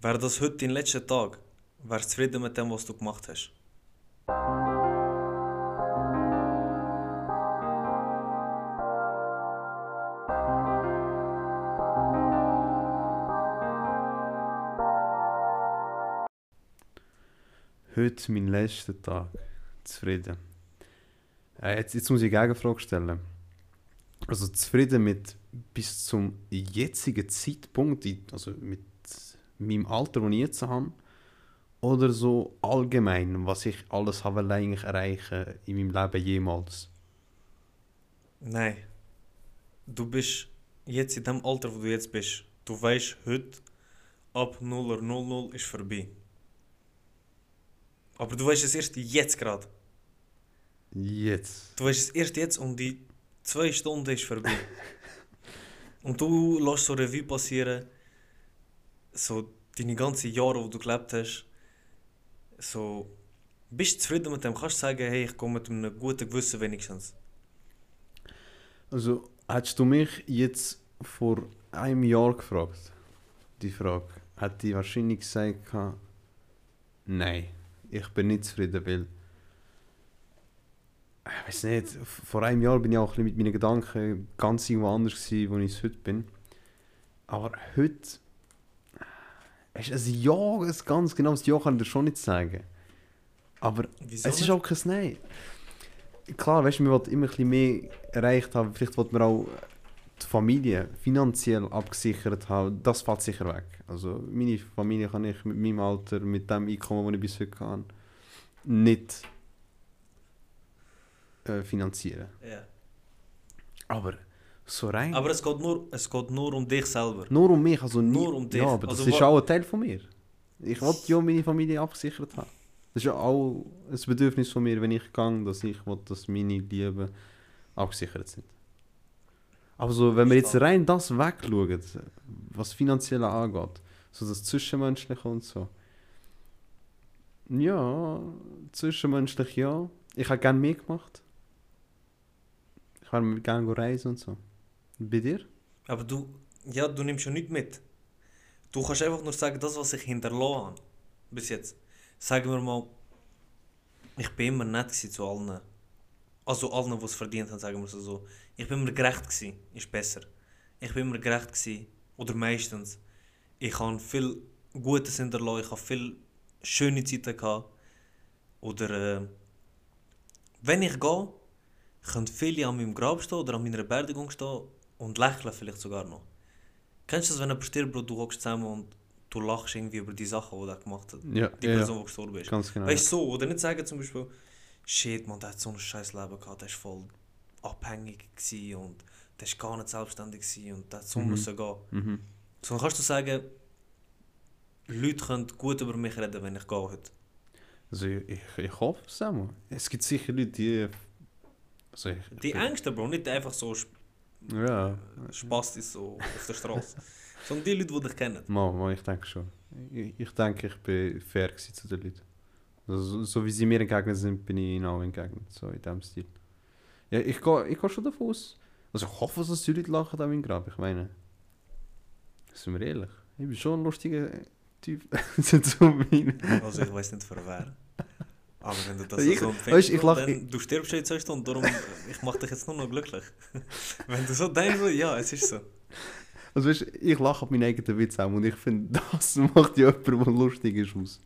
Wäre das heute dein letzter Tag, wärst du zufrieden mit dem, was du gemacht hast? Heute mein letzter Tag. Zufrieden. Äh, jetzt, jetzt muss ich eine Gegenfrage stellen. Also zufrieden mit bis zum jetzigen Zeitpunkt, also mit meinem Alter, das ich jetzt habe, oder so allgemein, was ich alles habe eigentlich erreichen in meinem Leben jemals? Nein. Du bist jetzt in dem Alter, wo du jetzt bist. Du weißt, heute ab 0.00 ist vorbei. Aber du weißt es erst jetzt gerade. Jetzt. Du weißt es erst jetzt um die zwei Stunden ist vorbei. Und du lässt so Revue passieren, so deine ganzen Jahre, wo du gelebt hast. So, bist du zufrieden mit dem? Kannst du sagen, hey, ich komme mit einem guten Gewissen wenigstens. Also, hättest du mich jetzt vor einem Jahr gefragt, die Frage, hätte ich wahrscheinlich gesagt, nein, ich bin nicht zufrieden, weil ich weiß nicht, vor einem Jahr bin ich auch mit meinen Gedanken ganz irgendwo anders gewesen, wo ich heute bin. Aber heute, ist ein Ja, ein ganz genaues Ja kann ich dir schon nicht sagen. Aber Wieso es ist auch kein Nein. Klar, weißt du, man will immer ein bisschen mehr erreicht haben. Vielleicht will man auch die Familie finanziell abgesichert haben. Das fällt sicher weg. Also meine Familie kann ich mit meinem Alter, mit dem Einkommen, das ich bis heute habe, nicht äh, finanzieren. Ja. Aber so rein... Aber es geht, nur, es geht nur um dich selber. nur um mich, also nie, Nur um dich. Ja, aber das Also ist auch ein Teil von mir. Ich will ja meine Familie abgesichert haben. Das ist ja auch ein Bedürfnis von mir, wenn ich gehe, dass ich will, dass meine Lieben abgesichert sind. Aber so, wenn wir jetzt rein das wegschauen, was finanziell angeht, so das Zwischenmenschliche und so. Ja, zwischenmenschlich ja. Ich hätte gerne mehr gemacht. Ich würde gerne reisen und so. Bei dir? Aber du, ja, du nimmst ja nichts mit. Du kannst einfach nur sagen, das, was ich hinterlassen habe. Bis jetzt. Sagen wir mal, ich bin immer nett zu allen. Also allen, die es verdient haben, sagen wir so. Ich bin immer gerecht gewesen, ist besser. Ich bin immer gerecht gewesen, oder meistens. Ich habe viel Gutes hinterlassen, ich habe viel schöne Zeiten gehabt. Oder äh, wenn ich gehe, können viele an meinem Grab stehen oder an meiner Beerdigung stehen und lächeln vielleicht sogar noch. Kennst du das, wenn jemand stirbt, Bro, du hockst zusammen und du lachst irgendwie über die Sachen, die er gemacht hat? Ja, Die ja, ja. Person, die gestorben ist. ganz genau. Weißt du so, oder nicht sagen zum Beispiel, shit, man, der hat so ein scheiß Leben gehabt, der war voll abhängig gewesen und der war gar nicht selbstständig gewesen und der hat so Mhm. müssen gehen. Mhm. So dann kannst du sagen, Leute können gut über mich reden, wenn ich gehe heute. Also ich, ich, hoffe es auch. Es gibt sicher Leute, die... Also ich, Die Ängste, Bro, nicht einfach so Ja, Spastis so auf der Straße. Sondern die Leute, die dich kennen. mal, mal, ich denke schon. Ich, ich denke, ich bin fair zu den Leuten. Also, so, so wie sie mir entgegnet sind, bin ich ihnen auch entgegnet. So in dem Stil. Ja, ich gehe ich geh schon davon aus. Also ich hoffe, dass die Leute lachen an meinem Grab. Ich meine, sind wir ehrlich. Ich bin schon ein lustiger Typ. so zu meinen. Also ich weiß nicht für wer. Aber wenn du das Ich- so weißt, ich lach- dann, du stirbst in zwei Stunden, darum ich mach dich jetzt nur noch glücklich. wenn du so denkst, ja, es ist so. Also weißt, ich lache auf meinen eigenen Witz auch und ich finde, das macht ja jemand, der lustig ist, aus.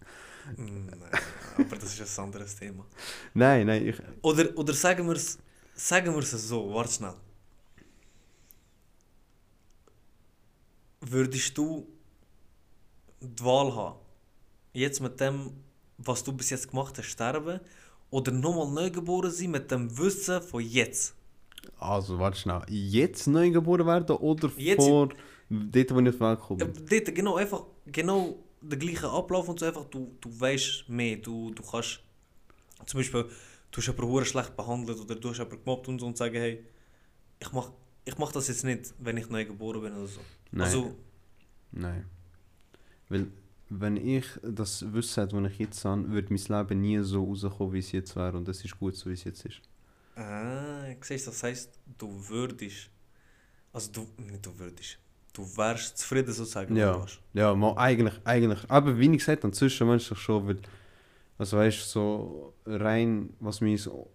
Nein, aber das ist ein anderes Thema. Nein, nein, ich... Oder, oder sagen wir es sagen wir's so, warte schnell. Würdest du die Wahl haben, jetzt mit dem, was du bis jetzt gemacht hast, sterben oder nochmal neu geboren sein mit dem Wissen von jetzt? Also, warte schnell. Jetzt neu geboren werden oder Jetzt- vor dort, wo ich auf die Welt Ja, bin? dort genau einfach genau der gleiche Ablauf und so einfach, du, du weißt mehr, du, du kannst zum Beispiel, du hast jemanden schlecht behandelt oder du hast jemanden gemobbt und so und sagen, hey, ich mach, ich mach das jetzt nicht, wenn ich neu geboren bin oder so. Nein. Also, Nein. Weil, wenn ich das Wissen hätte, das ich jetzt habe, würde mein Leben nie so rauskommen, wie es jetzt wäre. Und es ist gut so, wie es jetzt ist. ah, siehst du, das heisst, du würdest, also du, nicht du würdest, du wärst zufrieden sozusagen. Ja. du. Ja, mal eigentlich, eigentlich. Aber wie ich gesagt habe, zwischenmenschlich schon, weil, also weißt du, so rein, was mir so,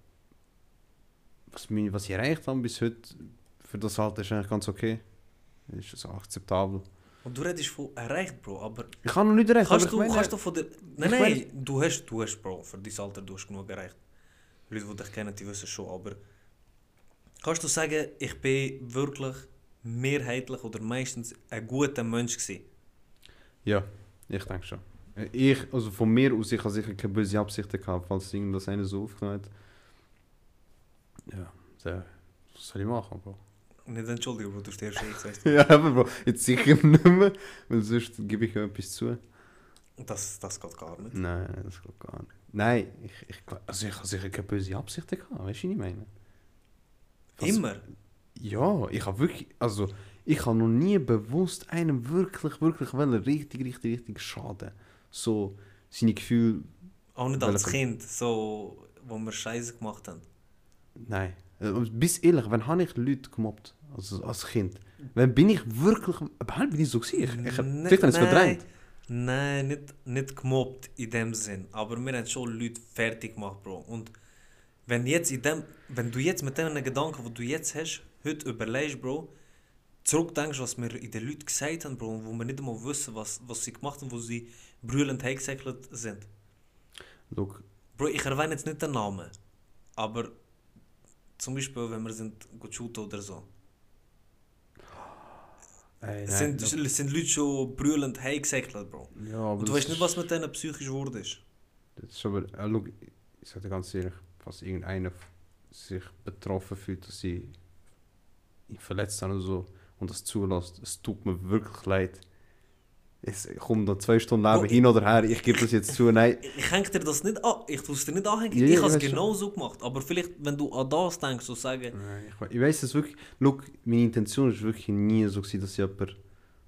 was, mir, was ich erreicht habe bis heute, für das Alter ist eigentlich ganz okay. Ist so akzeptabel. Du redest von erreicht, Bro, aber Ich habe noch nicht kannst, aber du, ich meine, kannst du von der... Nein, nein, du hast, du hast, Bro, für dein Alter, du hast genug erreicht. Leute, die dich kennen, die wissen schon, aber... Kannst du sagen, ich bin wirklich mehrheitlich oder meistens ein guter Mensch gewesen? ja, ich denke schon. Ich, also von mir aus, ich habe sicher keine böse Absichten gehabt, falls irgendwas einer so aufgenommen hat. Ja, so, was soll ich machen, Bro? Nicht entschuldigen, Bro, du eh, weißt du. Ja, aber Bro, jetzt sicher nicht mehr, weil sonst gebe ich ja etwas zu. Das, das geht gar nicht. Nein, das geht gar nicht. Nein, ich, ich, also ich habe sicher keine böse Absichten gehabt, weißt du, was ich meine? Was- Immer. Ja, ich habe wirklich, also ich habe noch nie bewusst einem wirklich, wirklich wollen, richtig, richtig, richtig schaden. So, seine Gefühle, Auch nicht als Kind, so, wo wir Scheiße gemacht haben. nein. Äh, Bis ehrlich, wann habe ich Leute gemobbt, also als Kind? Wann bin ich wirklich, wann bin ich so gewesen? Ich, ich, Nicht- vielleicht habe ich es verdrängt. Nein, nicht, nicht gemobbt in dem Sinn. Aber wir haben schon Leute fertig gemacht, Bro. Und wenn, jetzt in dem, wenn du jetzt mit den Gedanken, die du jetzt hast, heute überlegst, Bro, zurückdenkst, was wir in den Leuten gesagt haben, Bro, wo wir nicht einmal wissen, was, was sie gemacht haben, wo sie brüllend heimgesäckelt sind. Look, Bro, ich erwähne jetzt nicht den Namen, aber zum Beispiel, wenn wir sind gut shooten oder so. Ey, Es nein, sind, es sind Leute schon brüllend heimgesäckelt, Bro. ja, aber Und du weißt nicht, was mit denen psychisch wurde ist. Das ist aber, äh, look, ich sage dir ganz ehrlich, falls irgendeiner sich betroffen fühlt, dass sie ihn verletzt haben oder so und das zulässt, es tut mir wirklich leid. Es kommt da zwei Stunden Leben Bro, hin oder her, ich gebe das jetzt zu, nein. Ich, hänge dir das nicht an. Ich tue es dir nicht anhängen. Ja, ich ja, habe es genau so gemacht. Aber vielleicht, wenn du an das denkst, so sagen, Nein, Ich, ich weiß es wirklich, look, meine Intention ist wirklich nie so gewesen, dass ich jemanden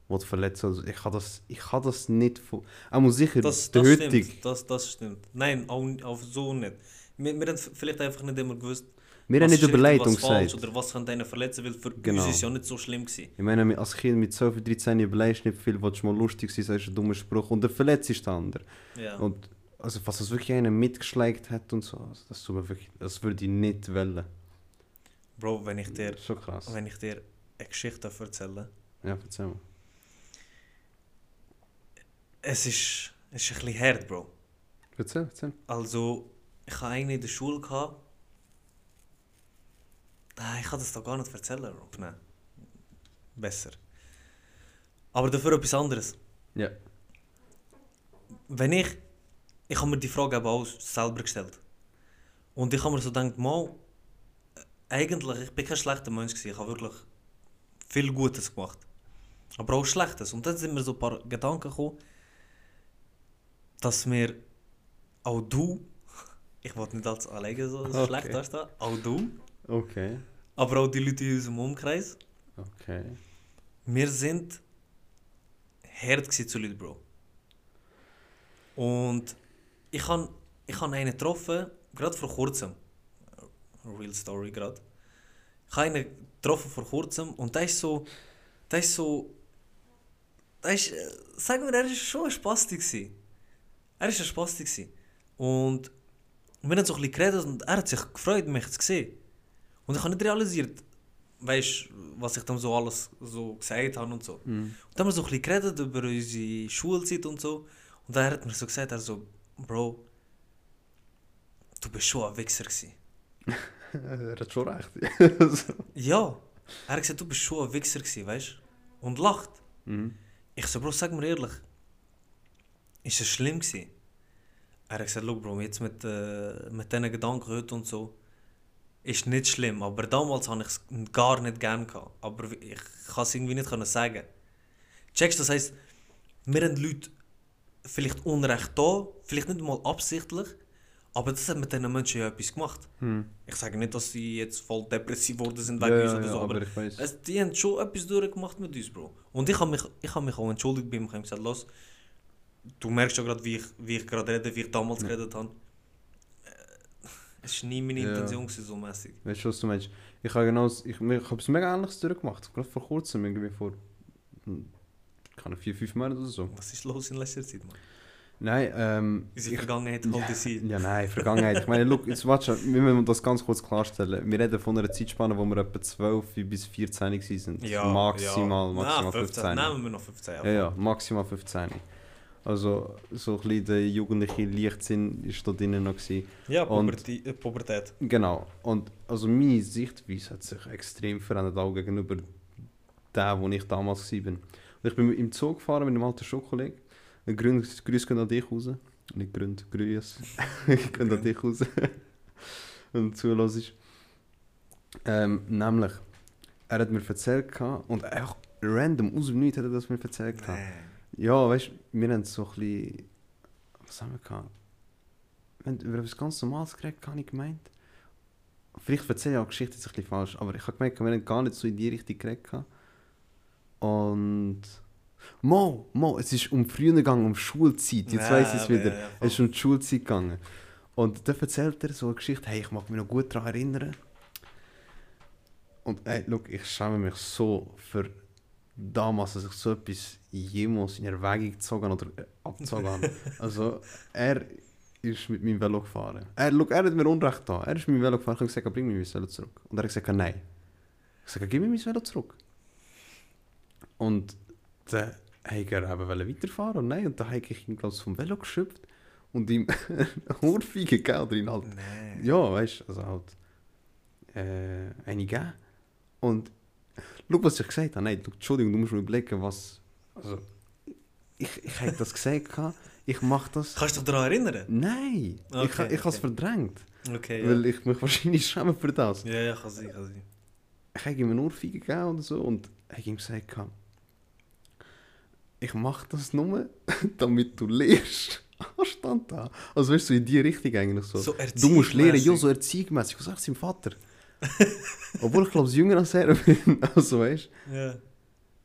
will verletzen also ich habe das, ich habe das nicht auch sicher, das, das stimmt. Das, das stimmt. Nein, auch, auch so nicht. Wir, wir haben vielleicht einfach nicht immer gewusst, wir haben was nicht was falsch gesagt. oder was kann einen verletzen, weil für Genau. uns ist ja nicht so schlimm gewesen. Ich meine, als Kind mit 12, 13 überlegst du nicht viel, du mal lustig sein, sagst einen dummen Spruch und der verletzt ist der andere. Ja. Und also, was das wirklich einer mitgeschlägt hat und so, also, das tut mir wirklich, das würde ich nicht wollen. Bro, wenn ich dir, schon krass. wenn ich dir eine Geschichte erzähle, Ja, erzähl mal. es ist, es ist ein bisschen hart, Bro. Erzähl, erzähl. Also, ich hatte einen in der Schule. Gehabt. Nein, ich kann das doch gar nicht erzählen, Bro. Nein. Besser. Aber dafür etwas anderes. Ja. Wenn ich... Ich habe mir die Frage eben auch selber gestellt. Und ich habe mir so gedacht, mal... äh, Eigentlich, ich bin kein schlechter Mensch gewesen. Ich habe wirklich viel Gutes gemacht. Aber auch Schlechtes. Und dann sind mir so ein paar Gedanken gekommen, dass mir auch du... Ich wollte nicht als alleine so Okay. schlecht dastehen. Auch du. Okay. Aber auch die Leute in unserem Umkreis. Okay. Wir sind hart zu Leuten, Bro. Und ich han ich han einen getroffen, gerade vor kurzem. Real Story gerade. Ich habe einen getroffen vor kurzem und der ist so, der ist so, der ist, äh, sagen wir, er ist schon ein Spasti. Er ist ein Spasti. Und wir haben so ein bisschen geredet und er hat sich gefreut, mich zu sehen. Und ich habe nicht realisiert, weißt was ich dann so alles so gesagt habe und so. Mhm. Und dann haben wir so ein bisschen geredet über unsere Schulzeit und so. Und er hat mir so gesagt, er so, Bro, du bist schon ein Wichser gewesen. er hat schon recht. Ja, er hat gesagt, du bist schon ein Wichser gewesen, weißt du? Und lacht. mhm. Ich so, Bro, sag mir ehrlich, ist es schlimm gewesen? Er hat gesagt, Look, Bro, jetzt mit, äh, mit diesen Gedanken heute und so, ist nicht schlimm. Aber damals habe ich es gar nicht gern gehabt. Aber ich kann es irgendwie nicht sagen. Checkst du, das heisst, wir haben Leute vielleicht Unrecht da, vielleicht nicht mal absichtlich, aber das hat mit diesen Menschen ja etwas gemacht. Hm. Ich sage nicht, dass sie jetzt voll depressiv geworden sind Ja, wegen uns ja, oder ja, so, aber aber es, die haben schon etwas durchgemacht mit uns, Bro. Und ich habe mich, ich hab mich auch entschuldigt bei ihm. Ich habe gesagt, los, du merkst ja gerade, wie ich, wie ich gerade rede, wie ich damals Ja. geredet habe. Es war nie meine Ja. Intention, so mäßig. Weißt du, was du meinst? Ich habe genau, ich, ich habe es mega ähnliches durchgemacht. Gerade vor kurzem, irgendwie vor keine vier, fünf Monate oder so. Was ist los in letzter Zeit, Mann? Nein, ähm... Unsere Vergangenheit holt ein. Ja, nein, Vergangenheit. Ich meine, look, jetzt warte, wir müssen das ganz kurz klarstellen. Wir reden von einer Zeitspanne, wo wir etwa 12 bis 14 waren. Ja, Maximal, ja. maximal Nein, 15. Nehmen wir noch 15 Jahre. Ja, ja, maximal 15. Also, so ein bisschen der jugendliche Leichtsinn war da drinnen noch. Gewesen. Ja, Und- Pubertät. äh, Pubertät. Genau. Und also meine Sichtweise hat sich extrem verändert, auch gegenüber dem, wo ich damals war. Und ich bin im Zug gefahren mit einem alten Schulkollegen. Grüß, Grüß gehen an dich raus. Nicht Gründ, Grüß. gehen an dich raus. und zuhörst. Ähm, nämlich, er hat mir erzählt, und einfach random, aus dem Nichts hat er das mir erzählt. Nee. Ja, weißt du, wir haben so ein bisschen. Was haben wir gehabt? Wir haben über etwas ganz Normales geredet, habe ich gemeint. Vielleicht erzähle ich auch die Geschichte jetzt ein bisschen falsch, aber ich habe gemerkt, wir haben gar nicht so in die Richtung geredet. gehabt. Und. Mo, Mo, es ist um früher gegangen, um Schulzeit. Jetzt Ja, weiß ich es wieder. ja, es ist um die Schulzeit gegangen. Und da erzählt er so eine Geschichte, hey, ich mag mich noch gut daran erinnern. Und hey, look, ich schäme mich so für damals, dass ich so etwas jemals in Erwägung gezogen oder äh, abgezogen habe. Also, er ist mit meinem Velo gefahren. Er, look, er hat mir Unrecht da. Er ist mit meinem Velo gefahren. Ich habe gesagt, bring mir mein Velo zurück. Und er hat gesagt, nein. Ich gesagt, gib mir mein Velo zurück. Und dann wollte er eben weiterfahren und nein. Und dann habe ich ihn, glaube ich, vom Velo geschöpft und ihm eine Ohrfeige gegeben halt Nee. ja, weißt du, also halt äh, eine gegeben. Und schau, was ich gesagt habe. Nein, schau, Entschuldigung, du musst mir überlegen, was. Also, ich, ich hätte das gesagt, ich mache das. Kannst du dich daran erinnern? Nein, ich, Okay, ich habe es okay. verdrängt. Okay, ja. Weil ich mich wahrscheinlich schäme für das. Ja, ja, kann sein, kann sein. Ich habe ihm eine Ohrfeige gegeben oder so und ich habe ihm gesagt, ich mache das nur, damit du lernst. Anstand da. Also weißt du, in die Richtung eigentlich so. So du musst lernen, ja, so erziehungsmässig. Was sagt sein Vater? Obwohl ich glaube, jünger als er bin. Also weißt Ja.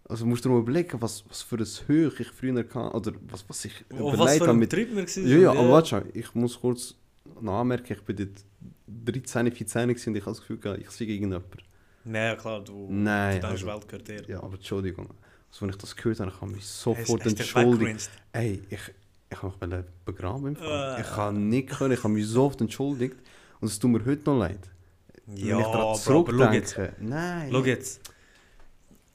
also musst du dir mal überlegen, was, was für ein Höch ich früher kann, oder was, was ich Oh, was überlegt habe mit. Trip wir Ja, ja, aber warte schon, ich muss kurz noch anmerken, ich bin dort 13, 14 gewesen und ich habe das Gefühl, ich sehe irgendjemand. Nein, klar, du, Nein, du denkst, also- Welt gehört dir. Ja, aber Entschuldigung. Also, wenn ich das gehört habe, ich habe mich sofort hast du entschuldigt. Ey, ich, ich habe mich begraben. Äh. Ich kann nicht können, ich habe mich so oft entschuldigt. Und es tut mir heute noch leid. Ja, Bro, aber schau zurückdenke. jetzt. Nein. Schau jetzt.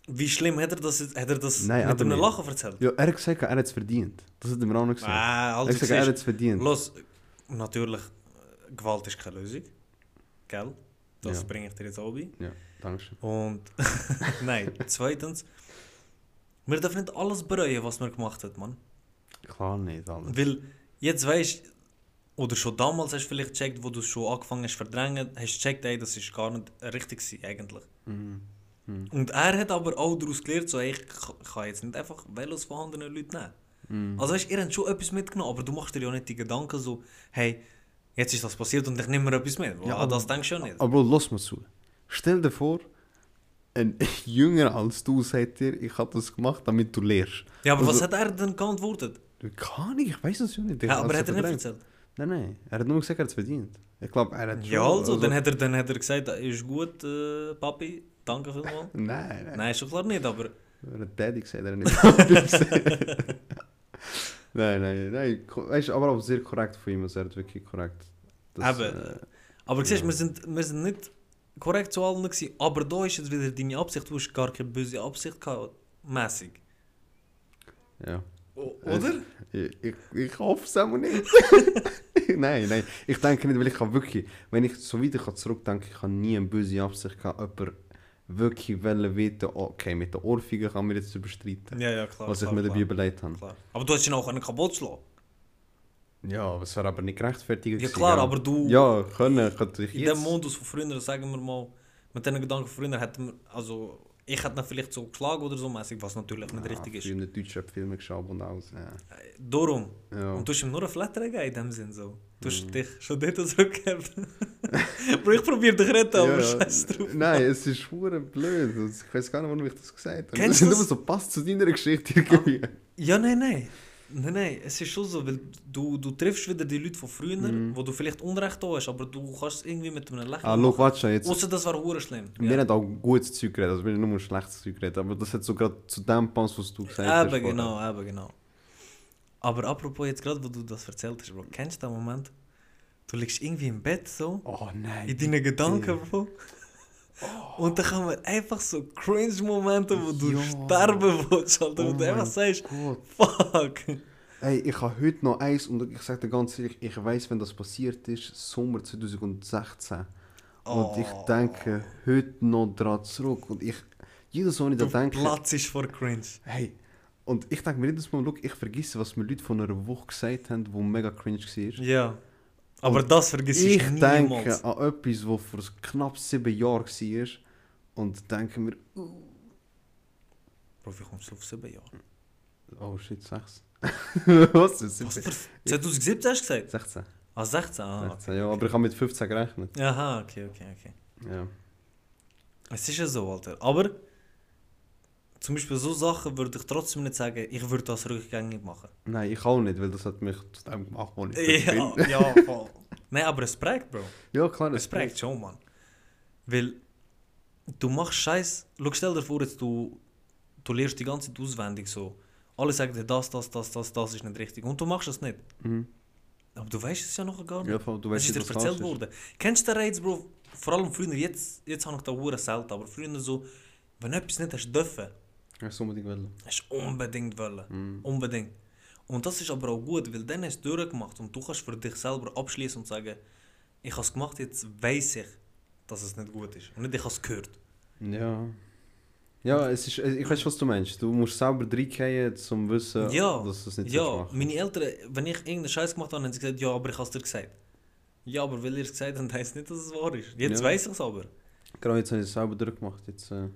Wie schlimm hat er das, hat er das Nein, mit aber einem nicht. Lachen erzählt? Ja, er hat gesagt, er hat es verdient. Das hat er mir auch noch gesagt. Ah, er also hat gesagt, er hat es verdient. los, natürlich, Gewalt ist keine Lösung. Gell? Das Ja. bringe ich dir jetzt auch bei. Ja, danke schön. Und nein, zweitens, wir dürfen nicht alles bereuen, was man gemacht hat, Mann. Klar nicht, alles. Weil jetzt weißt oder schon damals hast du vielleicht gecheckt, wo du es schon angefangen hast zu verdrängen, hast du gecheckt, ey, das ist gar nicht richtig gewesen, eigentlich. Mhm. Mhm. Und er hat aber auch daraus gelernt, so, ey, ich ka- kann jetzt nicht einfach Velos von anderen Leuten nehmen. Mhm. Also weißt ihr habt schon etwas mitgenommen, aber du machst dir ja nicht die Gedanken so, hey, jetzt ist das passiert und ich nehme mir etwas mit. Ja, Ja, aber- das denkst du ja nicht. Aber lass mal zu. Stell dir vor, ein Jünger als du sagt dir, ich habe das gemacht, damit du lernst. Ja, aber was also- hat er denn geantwortet? Kann ich, ich weiß es ja nicht. Ich Ja, aber hat er nicht erzählt? Nein, nein. Er hat nur gesagt, er hat es verdient. Ich glaube, er hat schon... Ja, also, Dann, hat er, dann hat er gesagt, ist gut, äh, Papi, danke vielmals. Nein, nein. Nein, schon klar nicht, aber Er hat Daddy gesagt, er hat nicht Papi gesagt. Nein, nein, nein. Weißt, aber auch sehr korrekt von ihm. Also er hat wirklich korrekt. Eben. äh, Aber siehst, Ja. wir, sind, wir sind nicht korrekt zu allen gewesen, aber da ist jetzt wieder deine Absicht, du hast gar keine böse Absicht gehabt, mäßig. ja. O oder? Ich, ich, ich hoffe es aber nicht. nein, nein. Ich denke nicht, weil ich kann wirklich, wenn ich so wieder zurückdenke, ich habe nie eine böse Absicht gehabt, jemand wirklich wollen wissen, okay, mit der Ohrfeige kann man jetzt überstreiten, Ja, ja, klar. was ich klar, mir dabei klar, überlegt habe. klar. Aber du hast ihn auch können kaputt schlagen. Ja, es wäre aber nicht gerechtfertigt. Ja klar, gell? aber du, Ja, können, könnte ich in jetzt... dem Modus von früher, sagen wir mal, mit diesen Gedanken von früher, hätten wir, also, ich hätte ihn vielleicht so geschlagen oder so mäßig, was natürlich nicht Ah, richtig ist. Früher deutsche Filme geschaut und alles. Ja. Äh, Darum. Ja. Und du hast ihm nur eine Flatter gegeben in dem Sinn so. Du hast Mhm. dich schon dort zurückgegeben. Bro, ich probiere dich retten, aber Ja, scheiß drauf. Nein, es ist schwer blöd. Ich weiß gar nicht, warum ich das gesagt habe. Kennst das du ist immer so passt zu deiner Geschichte irgendwie. Ja, nein, nein. Nein, nein, es ist schon so, weil du, du triffst wieder die Leute von früher, Mhm. wo du vielleicht Unrecht da hast, aber du kannst irgendwie mit einem Lächeln Ah, schau, warte schon, jetzt. Außer das war hure schlimm. Wir haben auch gutes Zeug geredet, also wir haben nur schlechtes Zeug geredet, aber das hat so gerade zu dem passt, was du gesagt hast. Eben genau, eben genau. Aber apropos jetzt gerade, wo du das erzählt hast, Bro, kennst du den Moment? Du liegst irgendwie im Bett so, Oh nein. in deinen Gedanken, Bro. Und dann kommen einfach so Cringe-Momente, wo du Ja. sterben willst, Alter, wo Oh du einfach sagst, Gott. fuck. Ey, ich habe heute noch eins und ich sage dir ganz ehrlich, ich weiß, wenn das passiert ist, Sommer 2016. Und ich Oh. denke heute noch daran zurück. Und ich, jedes Mal, wenn ich da denke, Platz ist vor Cringe. hey, und ich denke mir jedes Mal, look, ich vergesse, was mir Leute von einer Woche gesagt haben, wo mega cringe war. Ja. Aber Und das vergiss ich, Ich niemals. denke an etwas, das vor knapp sieben Jahren war und denke mir, Bro, wie kommst du auf sieben Jahre? oh shit, sechs. was ist Was für... 2017 hast du gesagt? 16. Ah, 16? Ah, 16, ja, aber ich habe mit 15 gerechnet. Aha, okay, okay, okay. Ja. Es ist ja so, Alter. Aber zum Beispiel so Sachen würde ich trotzdem nicht sagen, ich würde das rückgängig machen. Nein, ich auch nicht, weil das hat mich zu dem gemacht, wo ich Ja, bin. ja, voll. Nein, aber es prägt, Bro. Ja, klar, Es prägt schon, Mann. Weil du machst Scheiß. Schau, stell dir vor, jetzt du, du lernst die ganze Zeit auswendig so. Alle sagen dir, das, das, das, das, das ist nicht richtig. Und du machst es nicht. Mhm. Aber du weißt es ja noch gar nicht. Ja, voll, du es weißt ist dir erzählt worden. Kennst du den Reiz, Bro? Vor allem früher, jetzt, jetzt habe ich da Uhren selten, aber früher so, wenn du etwas nicht hast dürfen, Ja, so unbedingt wollen. hast du unbedingt wollen. Mhm. Unbedingt. Und das ist aber auch gut, weil dann hast du durchgemacht und du kannst für dich selber abschließen und sagen, ich habe es gemacht, jetzt weiß ich, dass es nicht gut ist. Und nicht, ich habe es gehört. Ja. Ja, es ist, ich weiß, was du meinst. Du musst selber reingehen, um zu wissen, Ja, dass du es nicht Ja, machen meine Eltern, wenn ich irgendeinen Scheiß gemacht habe, haben sie gesagt, ja, aber ich habe es dir gesagt. Ja, aber weil ihr es gesagt habt, heisst nicht, dass es wahr ist. Jetzt Ja. weiß ich es aber. Genau, jetzt habe ich es selber durchgemacht. Jetzt, äh...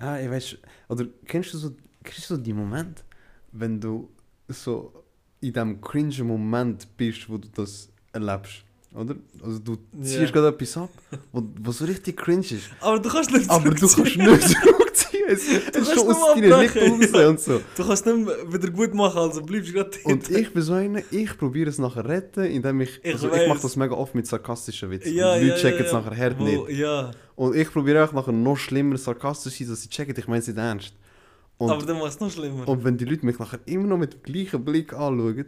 Ja, ich weiß. Oder kennst du so, kennst du so die Moment, wenn du so in dem cringe Moment bist, wo du das erlebst? Oder? Also du ziehst Ja. gerade etwas ab, was so richtig cringe ist. Aber du kannst nicht Aber du kannst nicht. Es, es kannst ist schon aus deinen Lippen raus ja. und so. Du kannst nicht mehr wieder gut machen, also bleibst du gerade Und ich bin so einer, ich probiere es nachher retten, indem ich. Ich also ich mache das mega oft mit sarkastischen Witzen. Ja, die ja, Leute checken ja, es ja. nachher hart Wo- nicht. Ja, Und ich probiere auch nachher noch schlimmer sarkastisch zu sein, dass sie checken, ich meine es nicht ernst. Und, aber dann machst du es noch schlimmer. und wenn die Leute mich nachher immer noch mit dem gleichen Blick anschauen,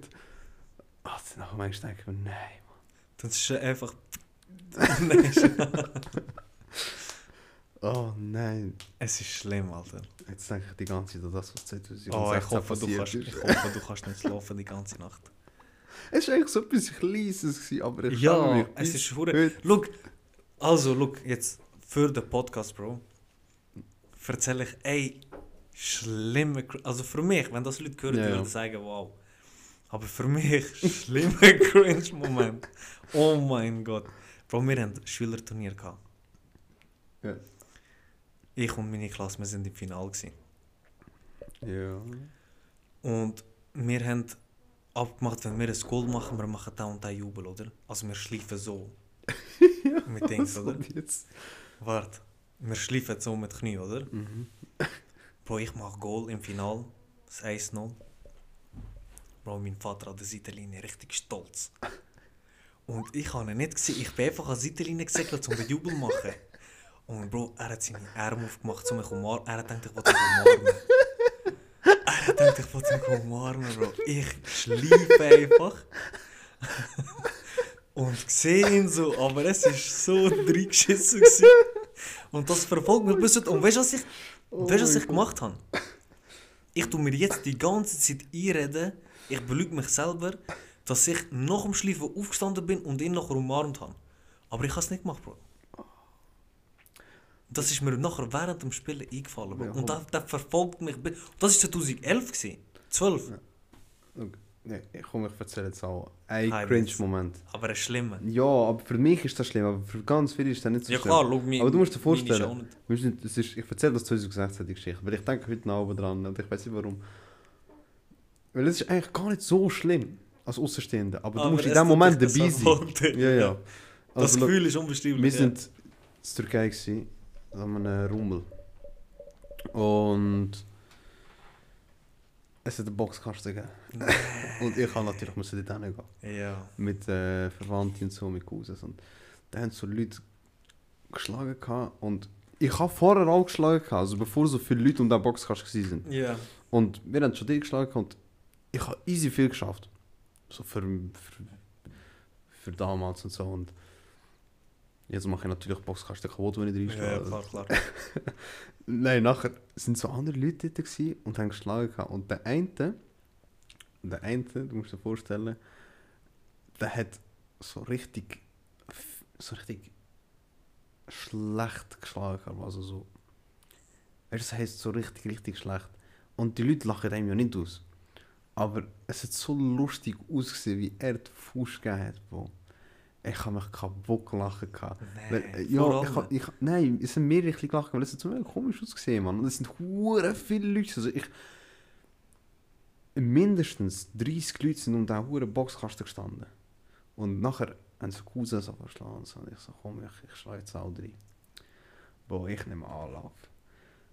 ach, dann nachher manchmal denke ich mir, nein. Das ist einfach... Nein, Oh nein. es ist schlimm, Alter. Jetzt denke ich die ganze Zeit an das, was 2016 Oh, ich hoffe, du kannst, ist. ich hoffe, du kannst nicht schlafen die ganze Nacht. Es war eigentlich so etwas Kleines, gewesen, aber ich Ja, mich es ist hure. Look, also, look, jetzt für den Podcast, Bro, erzähle ich, ey, schlimme, also für mich, wenn das Leute hören, Ja, würden sagen, wow. Aber für mich, schlimme Cringe-Moment. Oh mein Gott. Bro, wir haben ein Schülerturnier gehabt. Ja. Ich und meine Klasse, wir sind im Finale gewesen. Ja. Und wir haben abgemacht, wenn wir ein Goal machen, wir machen da und da Jubel, oder? Also wir schleifen so. mit Dings, oder? jetzt? Warte, wir schleifen so mit Knie, oder? Mhm. Bro, ich mach Goal im Final, das 1-0. Bro, mein Vater an der Seitenlinie richtig stolz. Und ich habe ihn nicht gesehen, ich bin einfach an der Seitenlinie gesegelt, um den Jubel zu machen. Und Bro, er hat seine Arme aufgemacht, um mich umarmen. Er hat gedacht, ich wollte umarmen. Er hat gedacht, ich wollte ihn umarmen, Bro. Ich schleife einfach. Und sehe ihn so, aber es war so reingeschissen. gewesen. Und das verfolgt mich bis heute. Und weißt du, was ich, Oh weißt, was ich gemacht habe? Ich tue mir jetzt die ganze Zeit einreden, ich belüge mich selber, dass ich nach dem Schleifen aufgestanden bin und ihn nachher umarmt habe. Aber ich habe es nicht gemacht, Bro. Das ist mir nachher während dem Spielen eingefallen. Ja, Und das, das verfolgt mich. Das war 2011, gewesen. 12. Okay. Nee, ich komme, ich erzähle jetzt auch einen Hi, Cringe-Moment. Aber ein schlimmer. Ja, aber für mich ist das schlimm, aber für ganz viele ist das nicht so Ja schlimm. klar, schau mir. Aber du musst dir vorstellen, auch nicht- es ist, ich erzähle das 2016, die Geschichte, weil ich denke heute noch dran und ich weiß nicht warum. Weil es ist eigentlich gar nicht so schlimm als Außenstehender, aber, Aber du musst in dem Moment das dabei sein. Ja, ja. Ja. Das Also, look, Gefühl ist unbeschreiblich. wir ja. sind in der Türkei gewesen, an einem Rummel. Und Es hat einen Boxkasten gegeben. Und ich habe natürlich müssen dort hingehen. Ja. Mit äh, Verwandten und so, mit Cousins. Und da haben so Leute geschlagen gehabt. Und ich habe vorher auch geschlagen also bevor so viele Leute um den Boxkasten waren. Ja. Und wir haben schon die geschlagen und ich habe easy viel geschafft. So für, für, für damals und so. Und jetzt mache ich natürlich Boxkasten kaputt, wenn ich Ja, reinschlage. klar, klar. Nein, nachher sind so andere Leute gewesen und haben geschlagen. Und der eine, der eine, du musst dir vorstellen, der hat so richtig, so richtig schlecht geschlagen. Also so, das heisst so richtig, richtig schlecht. Und die Leute lachen einem ja nicht aus. Aber es hat so lustig ausgesehen, wie er den Fuß gegeben hat. Bro. Ich habe mich kaputt gelachen. Gehabt. Weil, äh, Nee, ja, ich, ich, nein, es sind mehrere richtig gelacht, weil es hat so komisch ausgesehen, Mann. Und es sind hure viele Leute. Also ich, mindestens 30 Leute sind um diesen hure Boxkasten gestanden. Und nachher haben sie Cousins verschlagen. Und ich so, komm, ich, ich schlage jetzt auch rein. Boah, ich nehme Anlauf.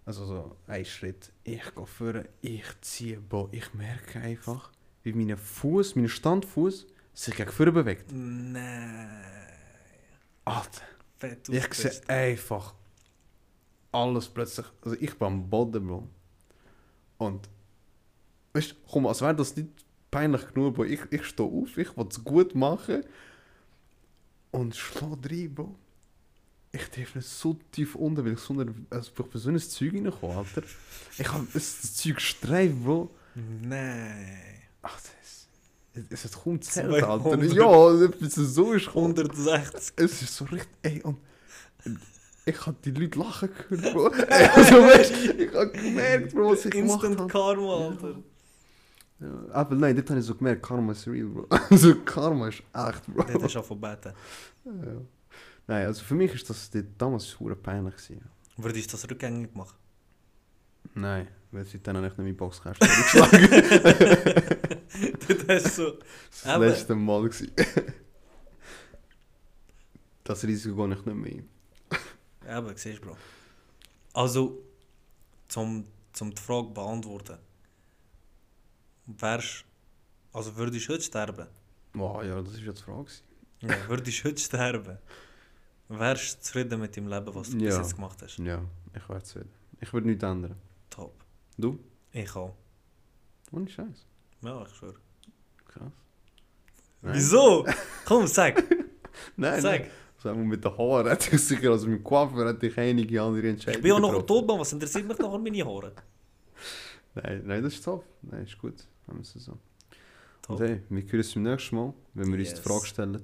Also so ein Schritt, ich gehe vor, ich ziehe, boah, ich merke einfach, wie mein Fuß, mein Standfuß sich gegen vorne bewegt. Nein. Alter. Fett Ich sehe einfach alles plötzlich. Also ich bin am Boden, Bro. Und weißt du, komm, als wäre das nicht peinlich genug, Bro. Ich, ich stehe auf, ich will es gut machen und schlage rein, Bro. Ich treffe nicht so tief unten, weil ich so, eine, also ich bin so ein Zeug reingekommen, Alter. Ich habe das Zeug gestreift, Bro. Nein. Das es, es gezählt, 200. Alter. Ja, etwas so ist gekommen. 160. Es ist so richtig, ey, und ich hab die Leute lachen gehört, Bro. Ey, also, weißt, ich hab gemerkt, Bro, was ich gemacht Instant habe. Karma, Alter. Ja, aber nein, dort habe ich so gemerkt, Karma ist real, Bro. Also, Karma ist echt, Bro. Das ist auch von beten. Ja. Nein, also für mich ist das dort damals super peinlich gewesen. Würdest du das rückgängig machen? Nein, weil habe ich nicht mehr Boxkasten geschlagen. das ist so. Das Aber- letzte Mal gewesen. Das Risiko gehe ich nicht mehr ein. Ja, aber siehst du, Bro. Also, zum, zum die Frage beantworten. Wärst. Also, würdest du heute sterben? Wow, ja, das ist jetzt die Frage. Ja, würdest du heute sterben? Wärst du zufrieden mit dem Leben, was du bis Ja. jetzt gemacht hast? Ja, ich wäre zufrieden. Ich würde nichts ändern. Top. Du? Ich auch. Ohne Scheiß. Ja, ich schwöre. Krass. Nein. Wieso? Komm, sag. Nein, Sag. nein. Sagen wir mit den Haaren hätte ich sicher, also mit dem Coiffeur hätte ich einige andere Ich Entscheidungen bin ja noch tot, Mann. Was interessiert mich nachher meine Haare? Nein, nein, das ist top. Nein, ist gut. Haben wir es so. Top. Und hey, wir hören uns beim nächsten Mal, wenn wir uns Yes. die Frage stellen.